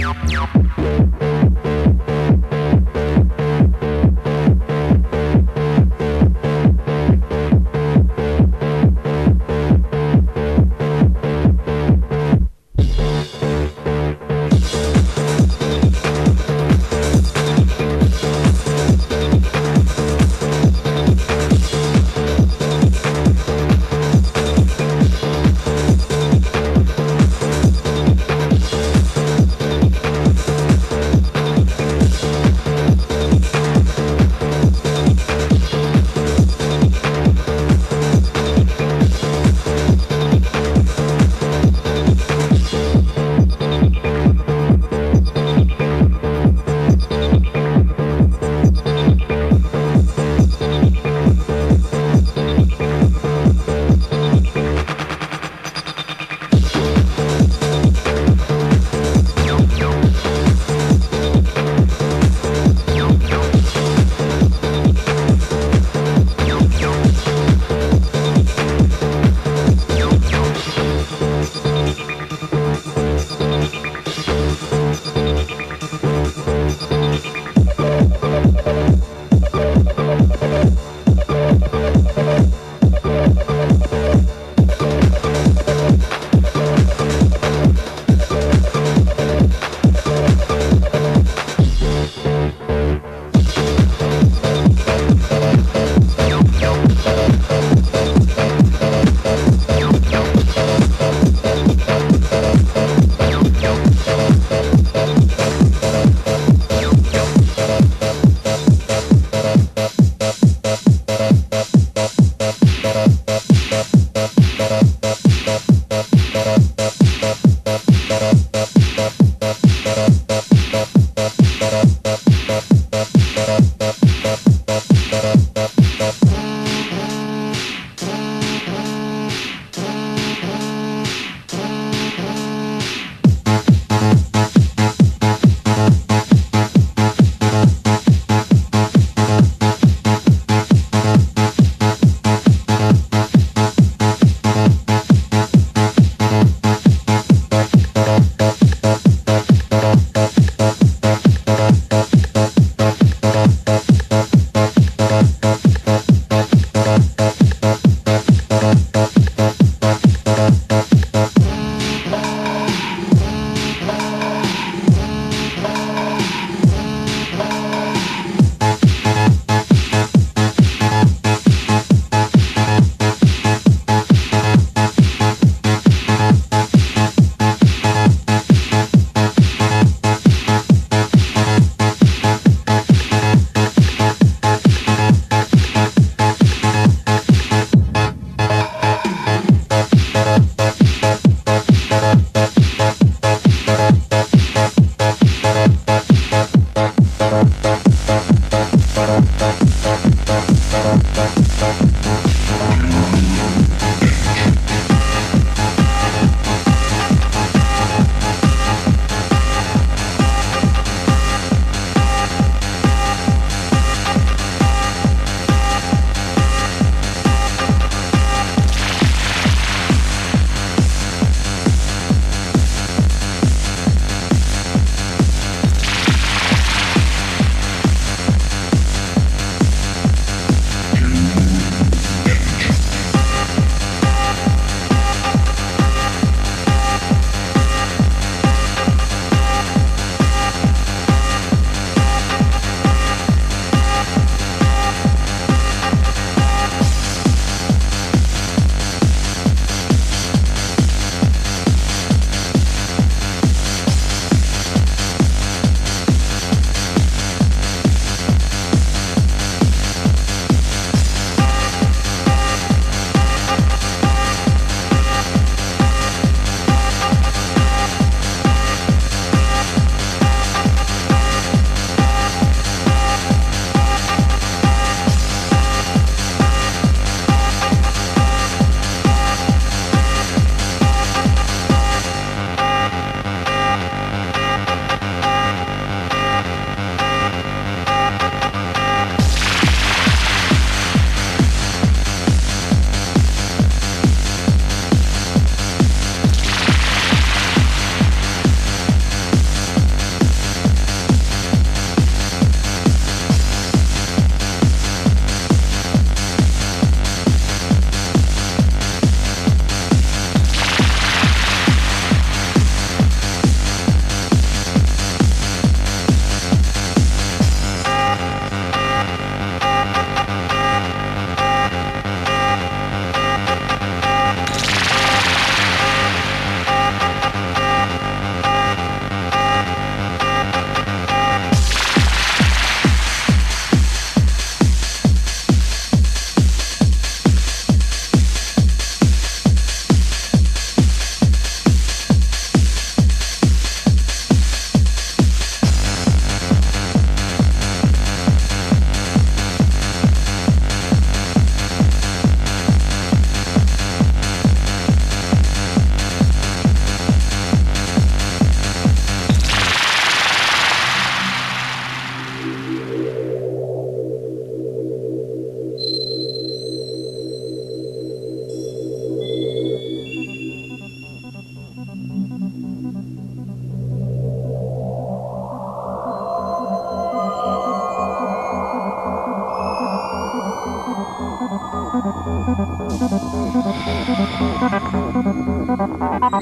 Yep, yep, yep, yep.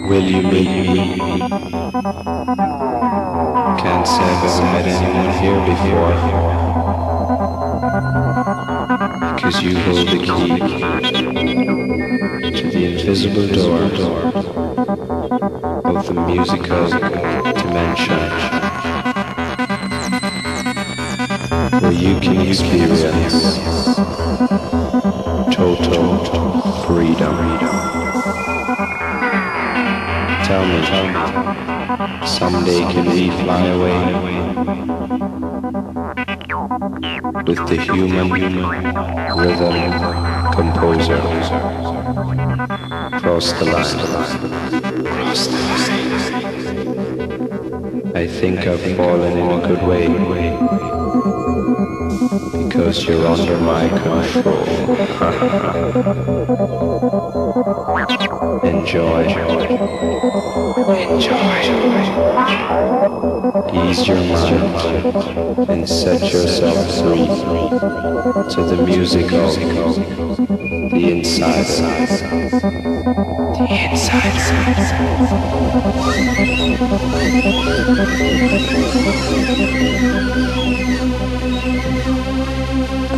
Will you meet me? Can't say I've ever met anyone here before. Because you hold the key to the invisible door of the musical dimension. Where you can experience someday can we fly away with the human rhythm composer cross the line. I think I've fallen in a good way because you're under my control. Enjoy. Enjoy. Ease your mind and set yourself free to the music of the insider. The I'm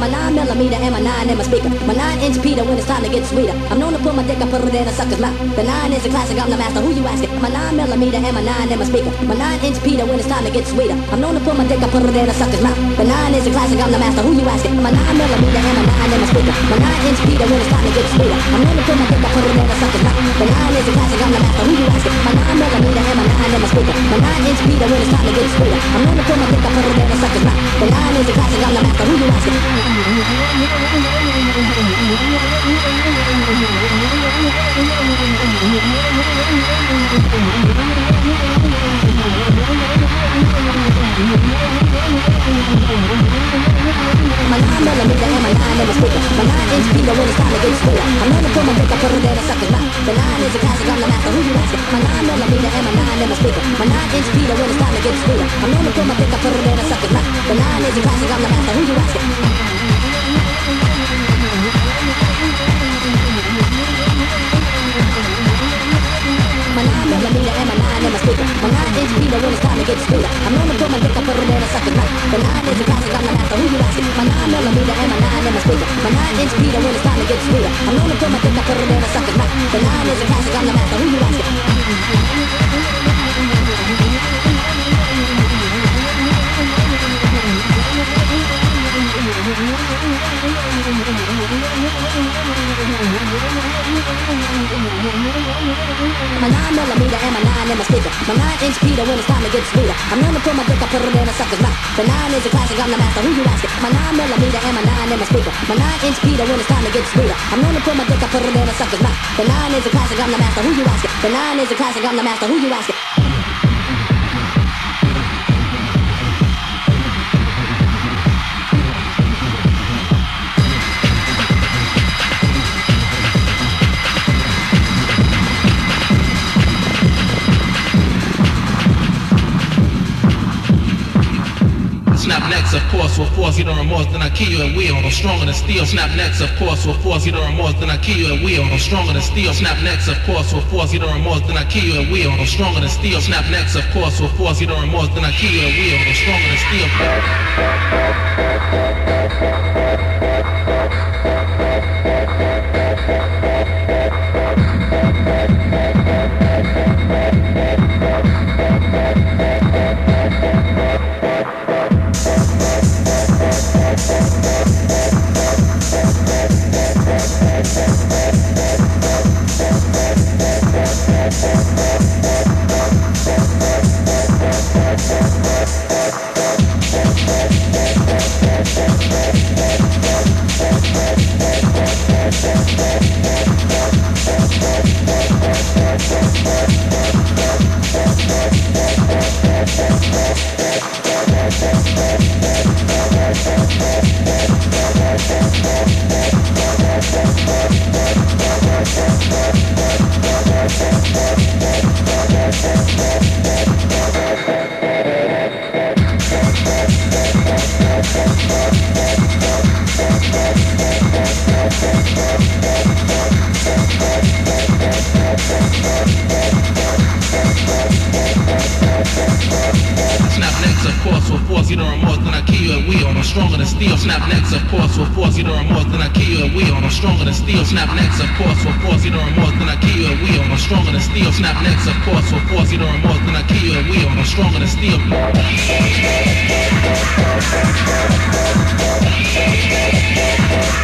a 9 millimeter and my 9 in my speaker. My 9 inch Peter when it's time to get sweeter. I'm known to put my dick, I put it in a sucker's mouth. The 9 is a classic, I'm the master. Who you asking? My 9 millimeter and my 9 in my speaker. My 9 inch Peter when it's time to get sweeter. I'm known to put my dick, I put it in a sucker's mouth. The 9 is a classic, I'm the master. Who you asking? My 9 millimeter and my 9 in my speaker. My 9 inch Peter when it's time to get sweeter. I'm known to put my dick, I put it in a sucker's mouth. The 9 is a classic, I'm the master. Who you asking? My 9 millimeter and my 9 in my speaker. My 9 inch Peter when it's time to get sweeter. I'm known to put my dick, I put it in a sucker's mouth. The 9 is a classic, I'm the master. Who you asking? My 9 millimeter and my 9 in my speaker. My 9 inch Peter when it's time to get I put it in a sucker's mouth. The 9 is a classic, I'm the master. Who you asking? My 9 millimeter and my 9 in my speaker. My 9 inch Peter when it's time to get sweeter. I'm known to put my dick, I put it in a sucker's mouth. The 9 is a classic, I'm the master. Who you asking? My 9 inch Peter when it's time to get sweeter. I'm known to put my dick, I put it in a sucker's mouth. The 9 is a classic, I'm the master. Who you in my speaker. My 9 inch Peter when it's time to get sweeter. I'm known to put my dick, I put it in a sucker's mouth. The 9 is a classic, I'm the master. Who you asking? My 9 millimeter and my 9 in my speaker. My 9 inch Peter when it's time to get sweeter. I'm known to put my dick, I put it in a sucker's mouth. The 9 is a classic, I'm the master. Who you asking? The 9 is a classic, I'm the master. Who you asking? Snap of course, will force you to remorse, then I kill you at will. I'm stronger than steel. Snap necks, of course, will force you to remorse, then I kill you at will. I'm stronger than steel. Snap necks, of course, will force you to remorse, then I kill you at will. I'm stronger than steel. Snap necks, of course, will force you to remorse, then I kill you at will. I'm stronger than steel. force, with force, you the remorse, then I kill you at will. I'm stronger than steel, snap necks, of course, with force, you the remorse, then I kill you at will. I'm stronger than steel, snap necks, of course, with force, you the remorse, then I kill you at will. I'm stronger than steel, snap necks, of course, with force, you the remorse, then I kill you at will. I'm stronger than steel. Thank you.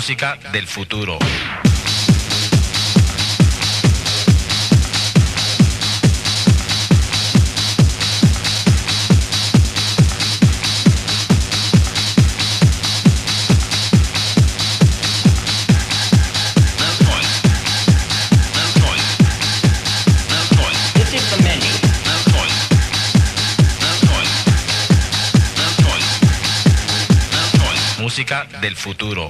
Música del futuro. Música del futuro.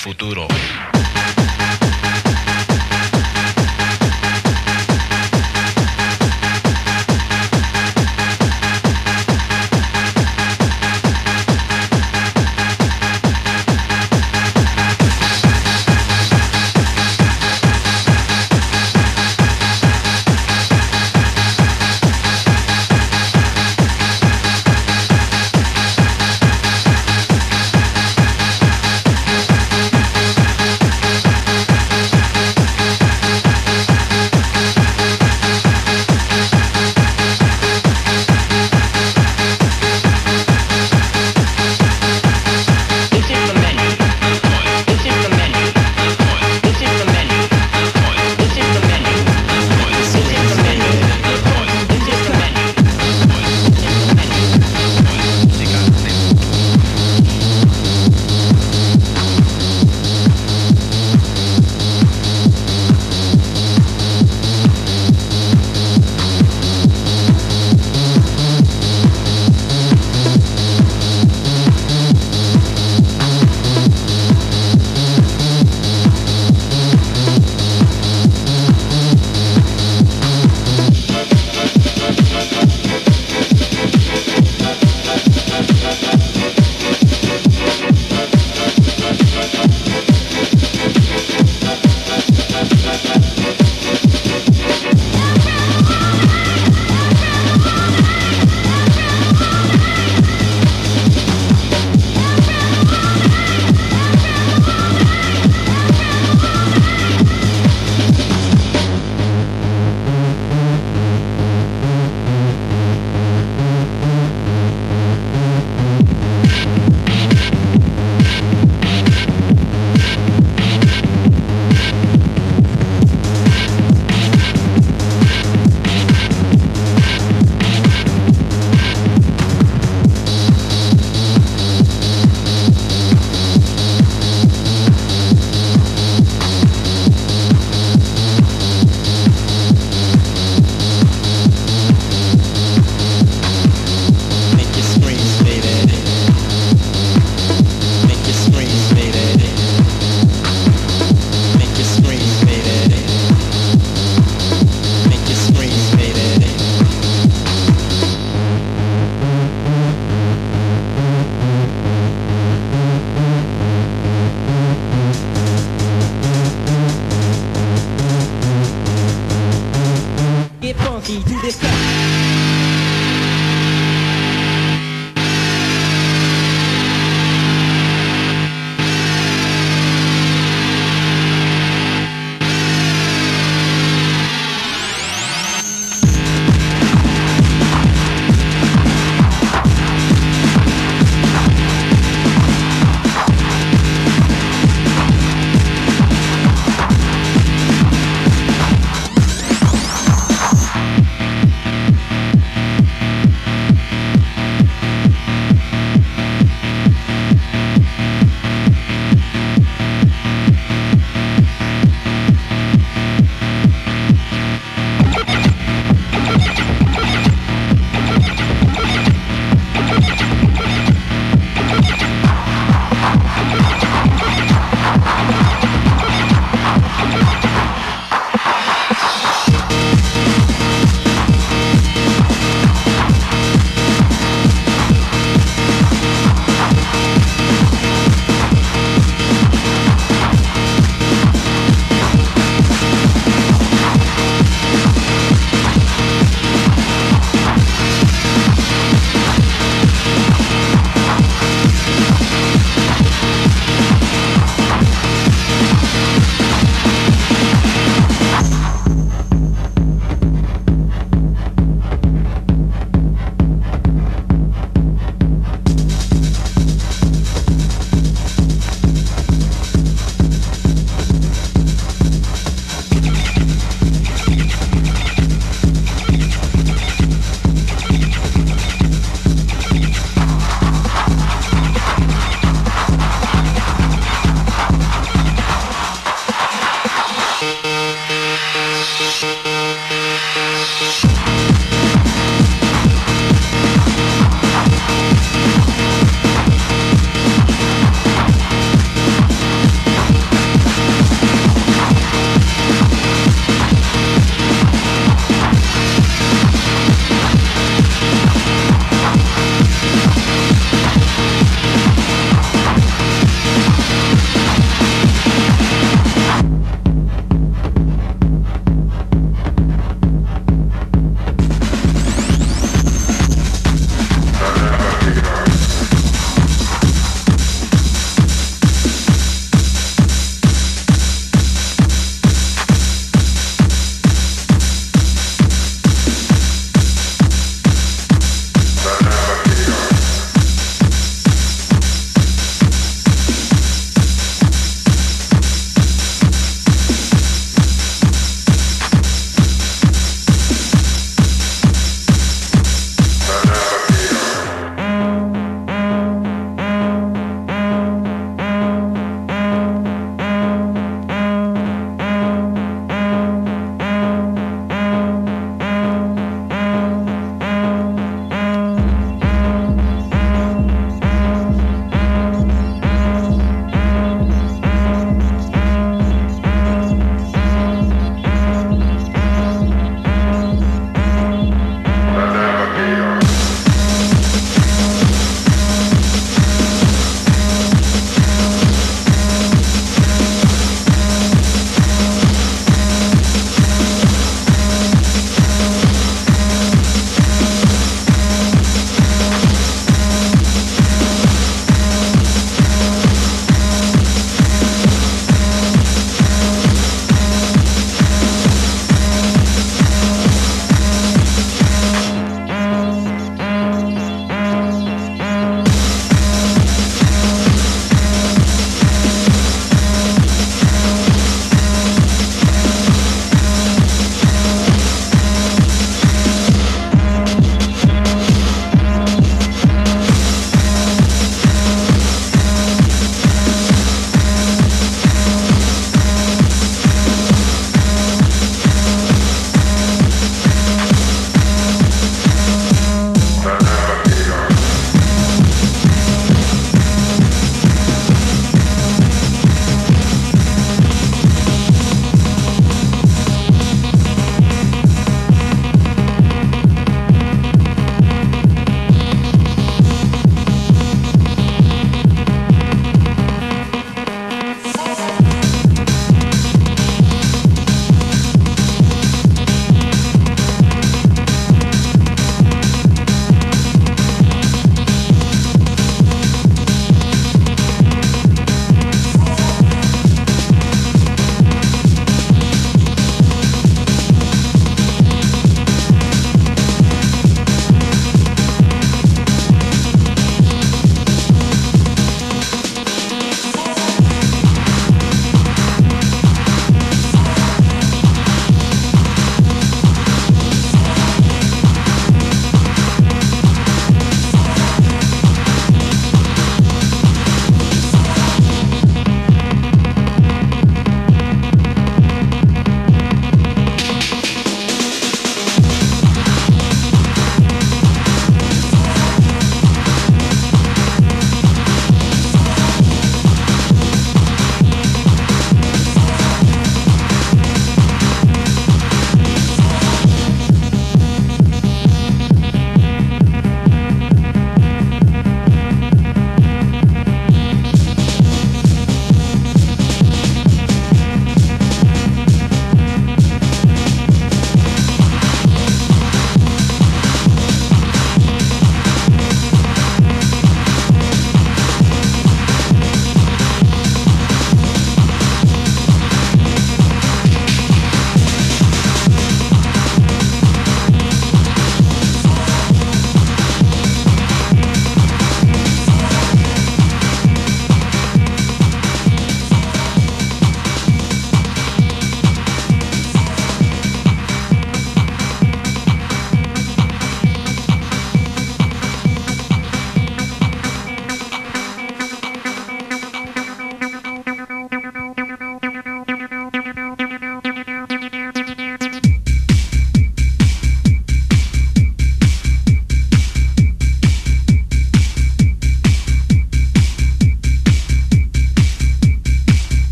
futuro.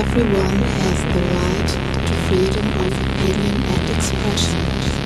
Everyone has the right to freedom of opinion and expression.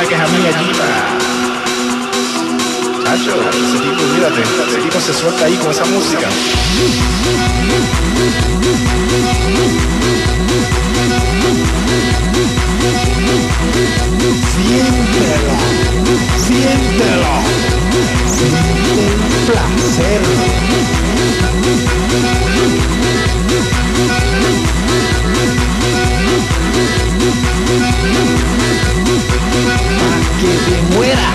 está quejando mi gallina. Chacho, ese tipo, mírate, ese tipo se suelta ahí con esa música. Siéntelo, siéntelo, siente el placer. Thank you que te muera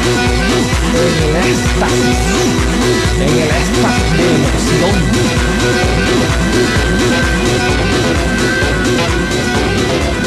en el éxtasis, en el éxtasis de emoción. Sie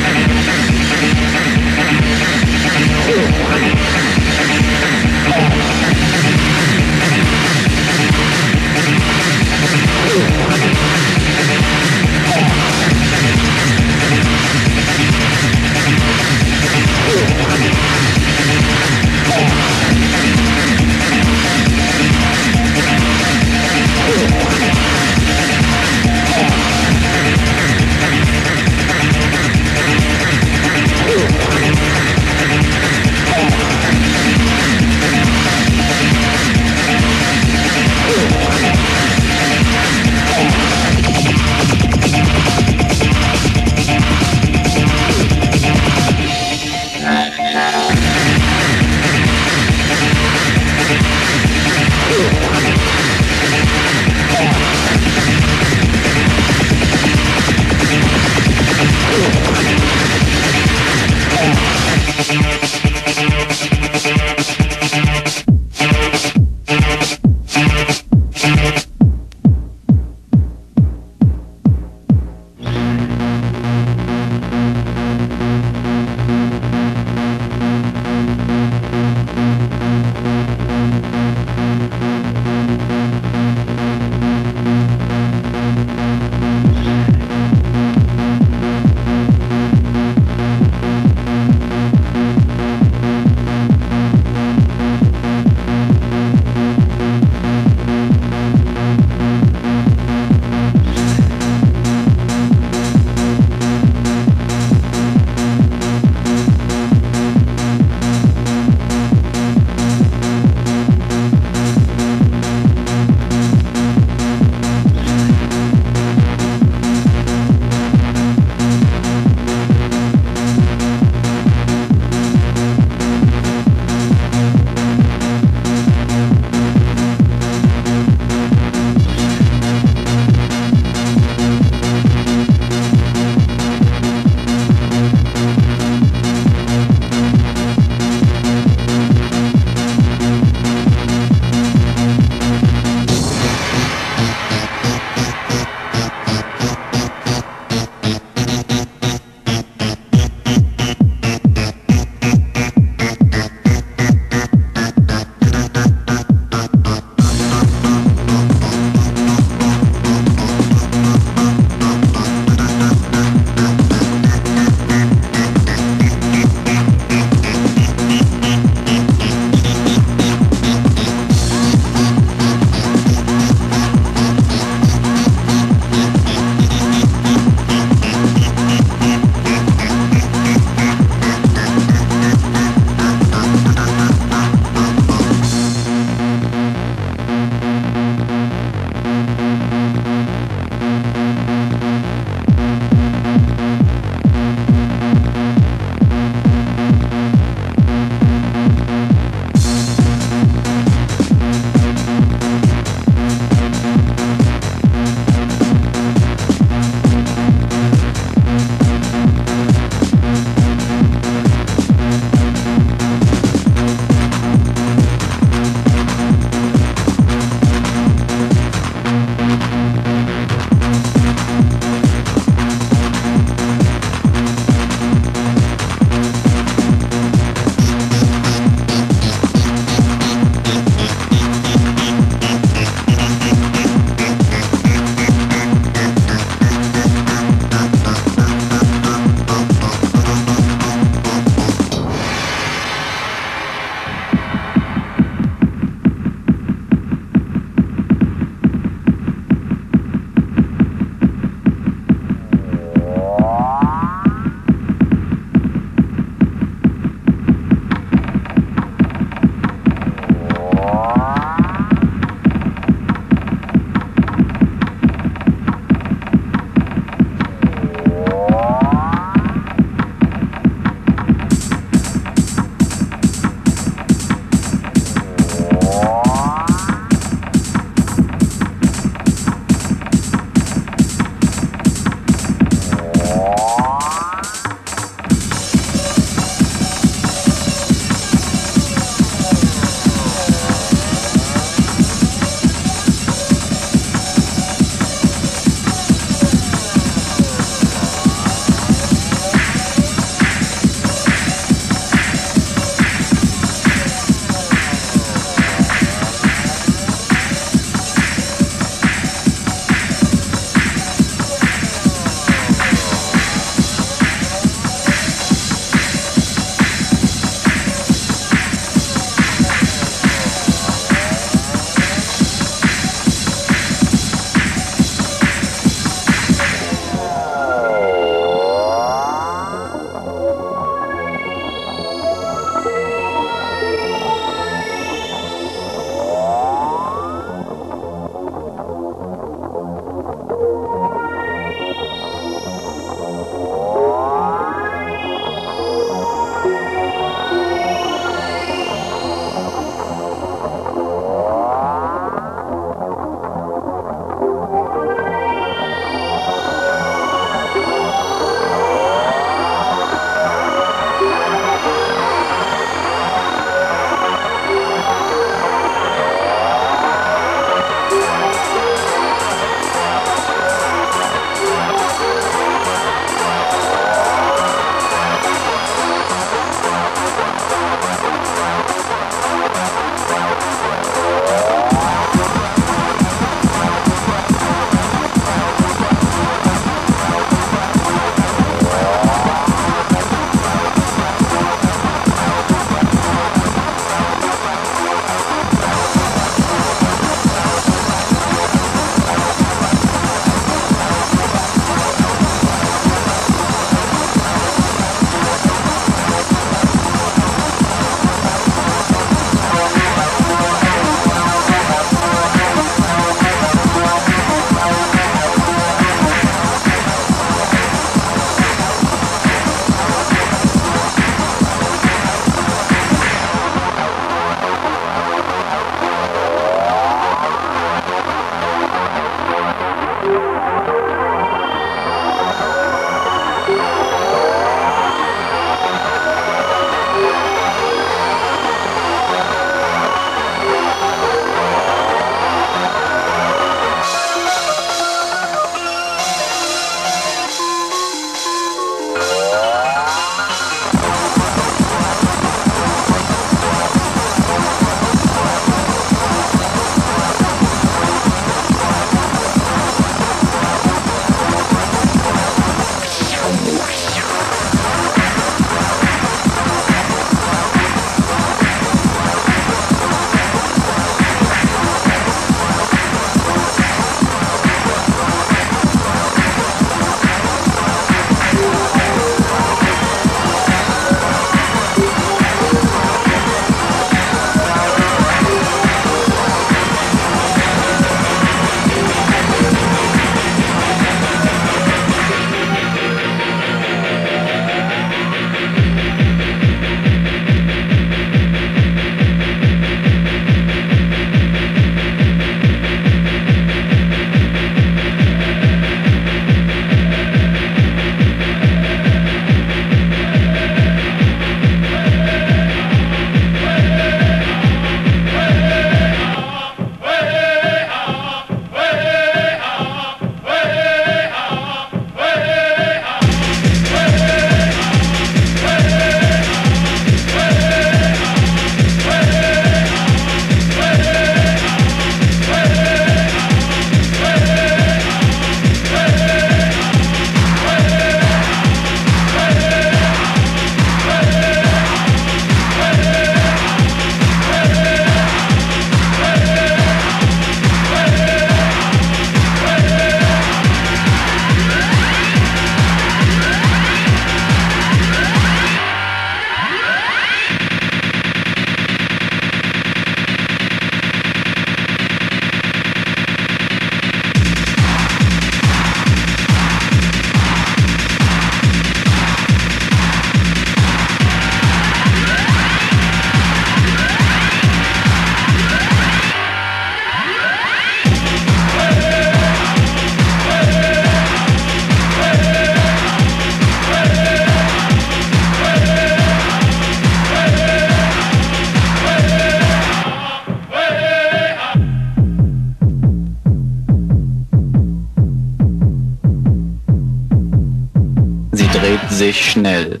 schnell.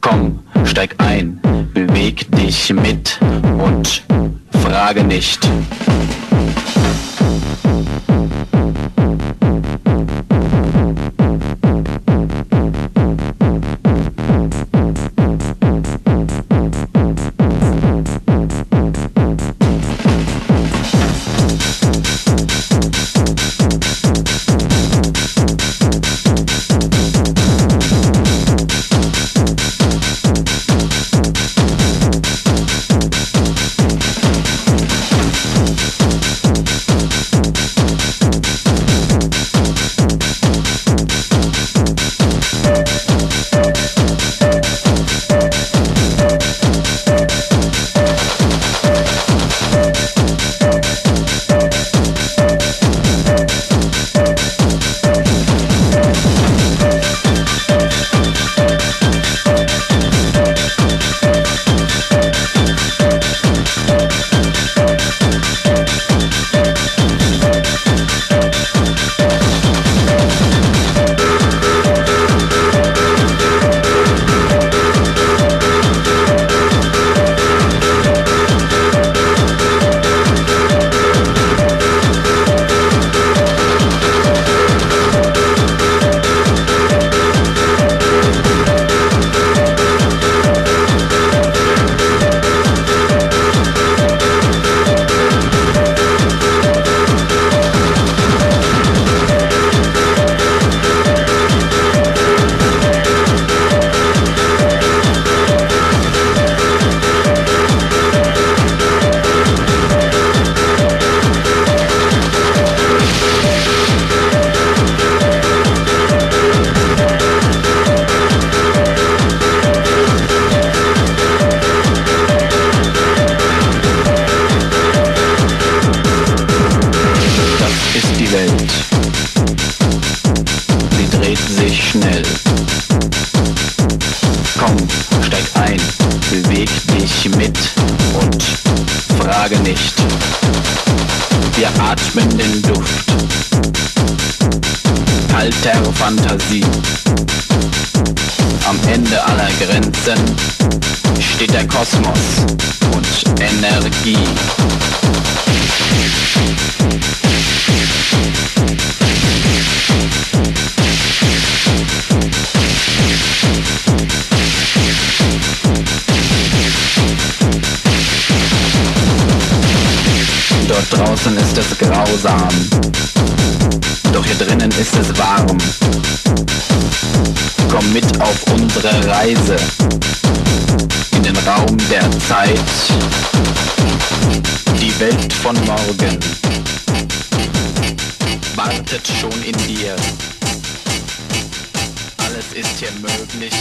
Komm, steig ein, beweg dich mit und frage nicht. Fantasie. Am Ende aller Grenzen steht der Kosmos und Energie. Dort draußen ist es grausam, doch hier drinnen ist es warm. Komm mit auf unsere Reise in den Raum der Zeit. Die Welt von morgen wartet schon in dir. Alles ist hier möglich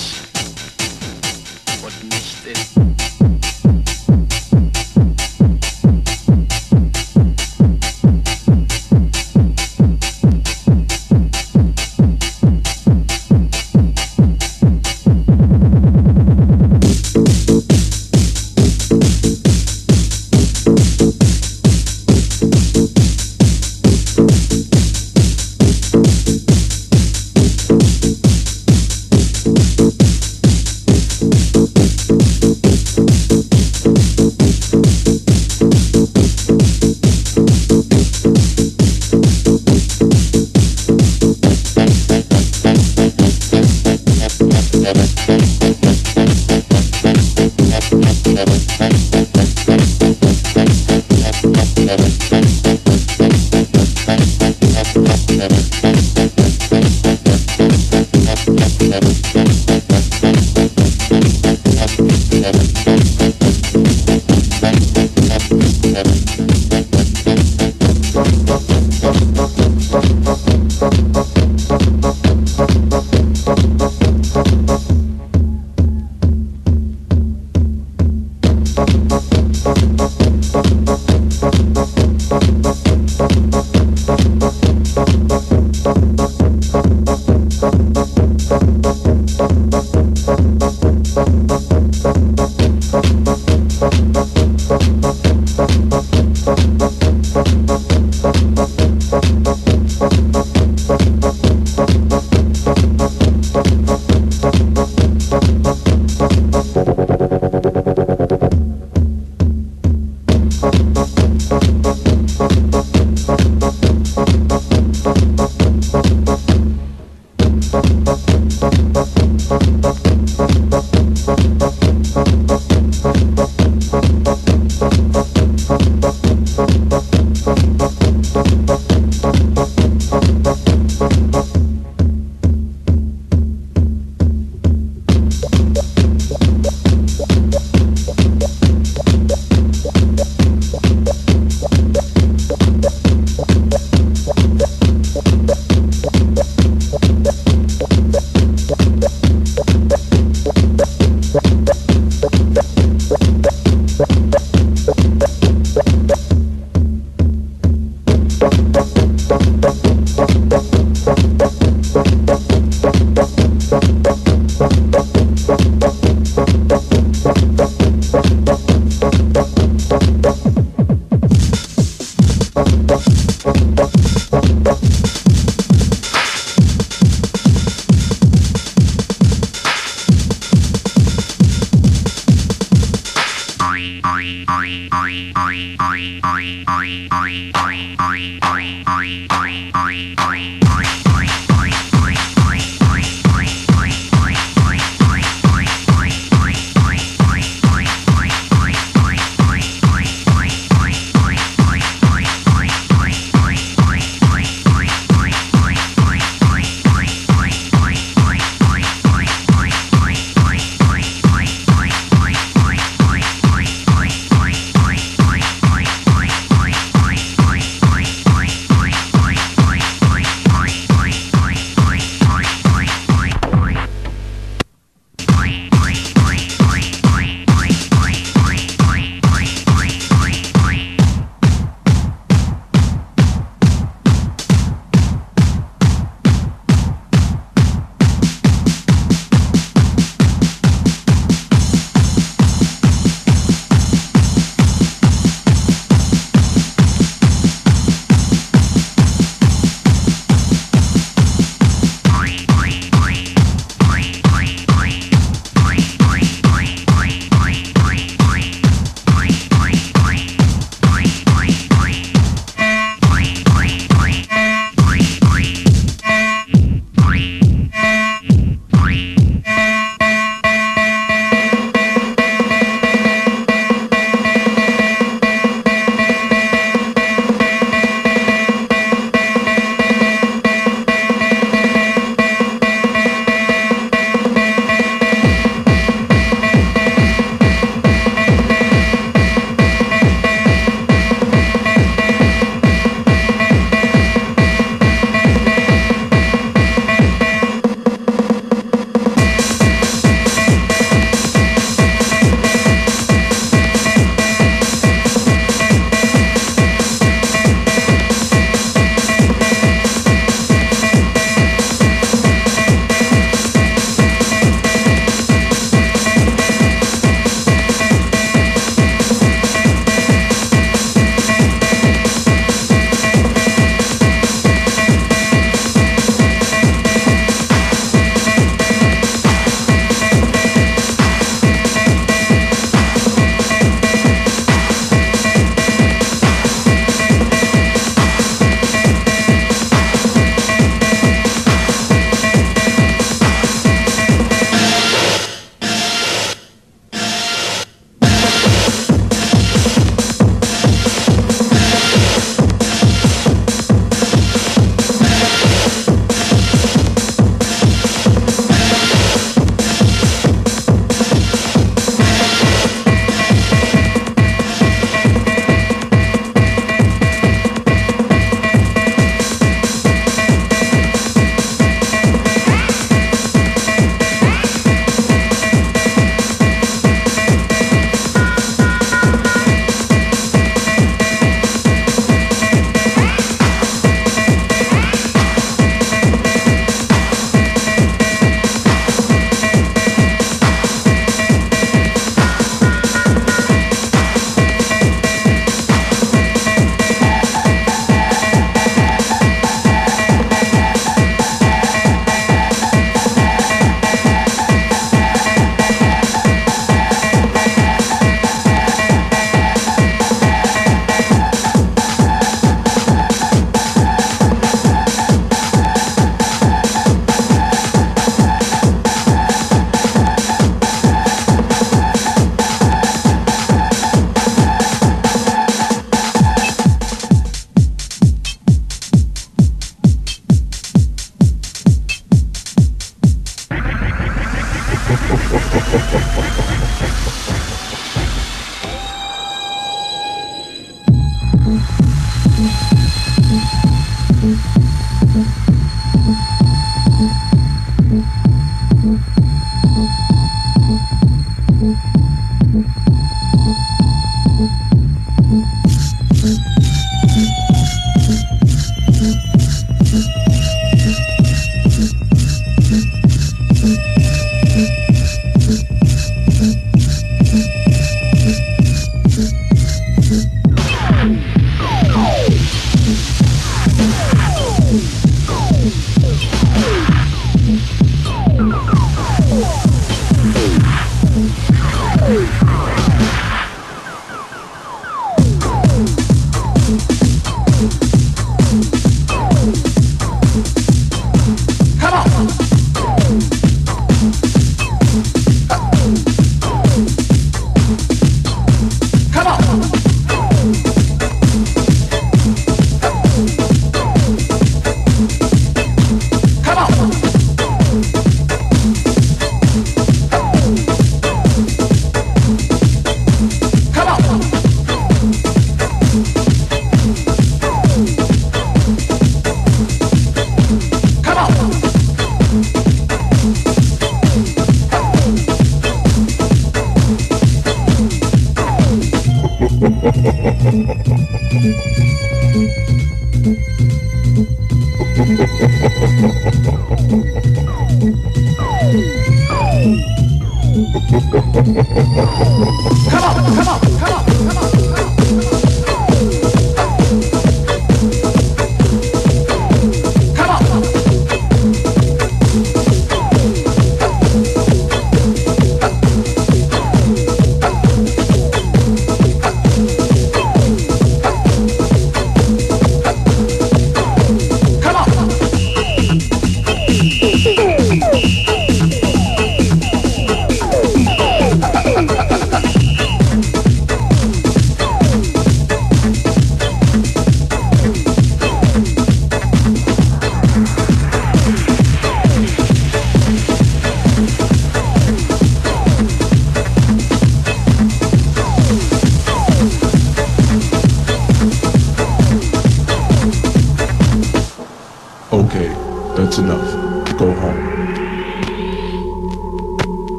Thank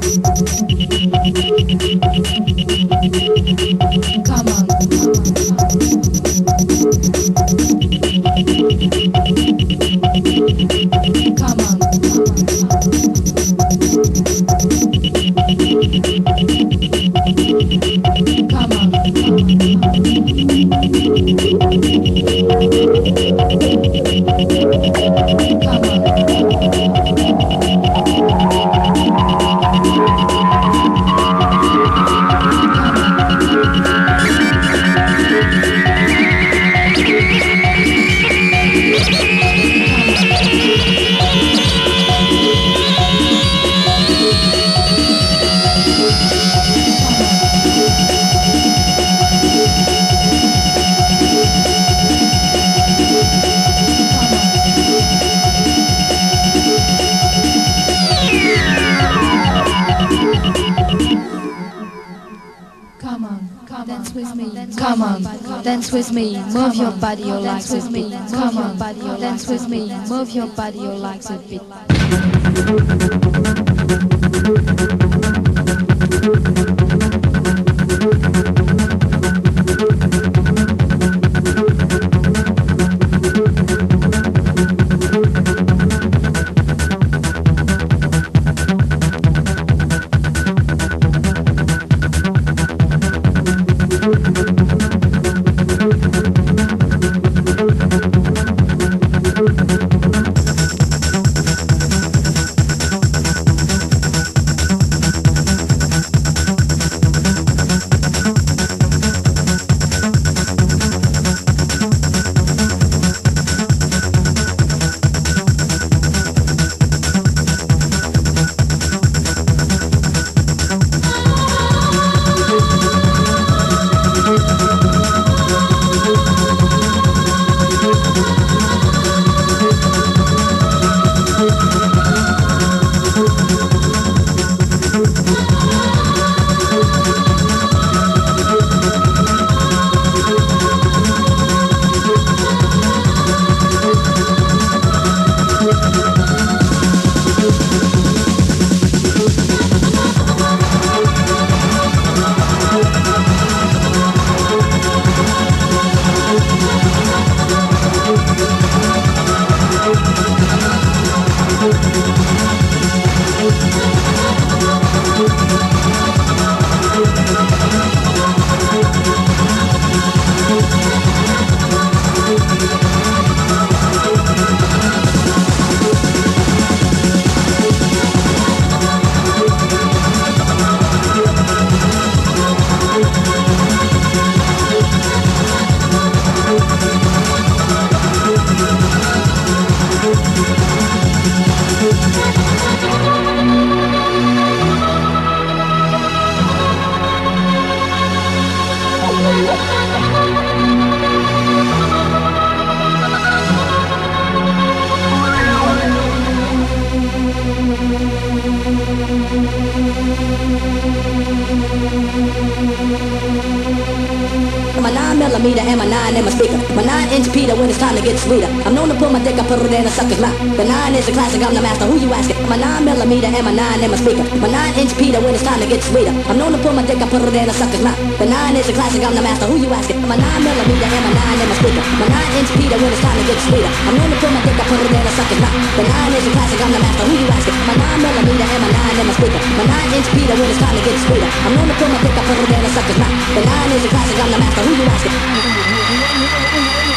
dance with me, move your body, your legs with me. Come on, dance with me, move your body, your legs with me. it's time to get sweeter. I'm known to put my dick, I put it in a sucker's mouth. The nine is a classic, I'm the master, who you asking? My nine millimeter and my nine in my speaker. My nine inch Peter when it's time to get sweeter. I'm known to put my dick, I put it in a sucker's mouth. The nine is a classic, I'm the master, who you asking? My nine millimeter and my nine in my speaker. My nine inch Peter when it's time to get sweeter. I'm known to put my dick, I put it in a sucker's mouth. The nine is a classic, I'm the master, who you asking? My nine millimeter and my nine in my speaker. My nine inch Peter when it's time to get sweeter. I'm known to put my dick, I put it in a sucker's mouth. The nine is a classic, I'm the master, who you asking?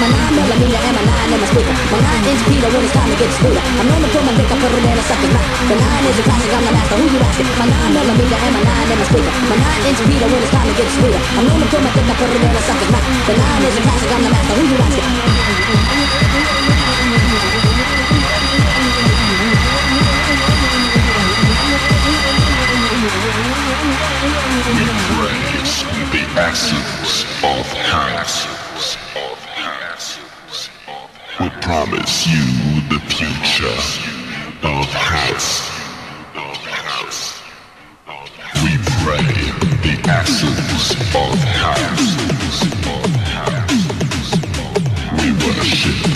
nine millimeter in my speaker. My nine inch Peter when it's time to get sweeter. I'm known to put my dick up, it in a sucker's mouth. The nine is a classic, I'm the master. Who you asking? My nine millimeter and my nine in my speaker. My nine inch Peter when it's time to get sweeter. I'm known to put my dick up, it in a sucker's mouth. The nine is a classic, I'm the master. Who you asking? Praise the essence of house promise you the future of house. We pray the essence of house. We worship